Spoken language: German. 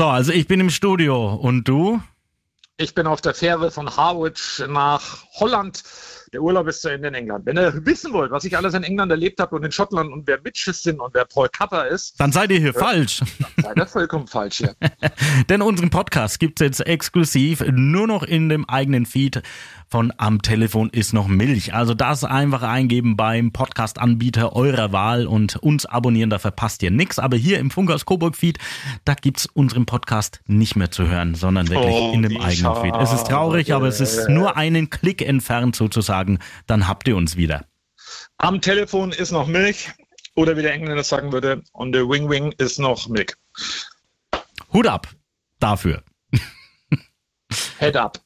So, also ich bin im Studio und du? Ich bin auf der Fähre von Harwich nach Holland. Der Urlaub ist zu Ende in England. Wenn ihr wissen wollt, was ich alles in England erlebt habe und in Schottland und wer Bitches sind und wer Paul Cutter ist, Dann seid ihr hier falsch. dann seid ihr vollkommen falsch hier. Denn unseren Podcast gibt's jetzt exklusiv nur noch in dem eigenen Feed von Am Telefon ist noch Milch. Also das einfach eingeben beim Podcast-Anbieter eurer Wahl und uns abonnieren, da verpasst ihr nix. Aber hier im Funkhaus Coburg Feed, da gibt's unseren Podcast nicht mehr zu hören, sondern wirklich Oh, in dem eigenen Feed. Es ist traurig, aber es ist nur einen Klick entfernt sozusagen. Dann habt ihr uns wieder. Am Telefon ist noch Milch. Oder wie der Engländer sagen würde, on the wing wing ist noch Milk. Hut ab dafür. Head up.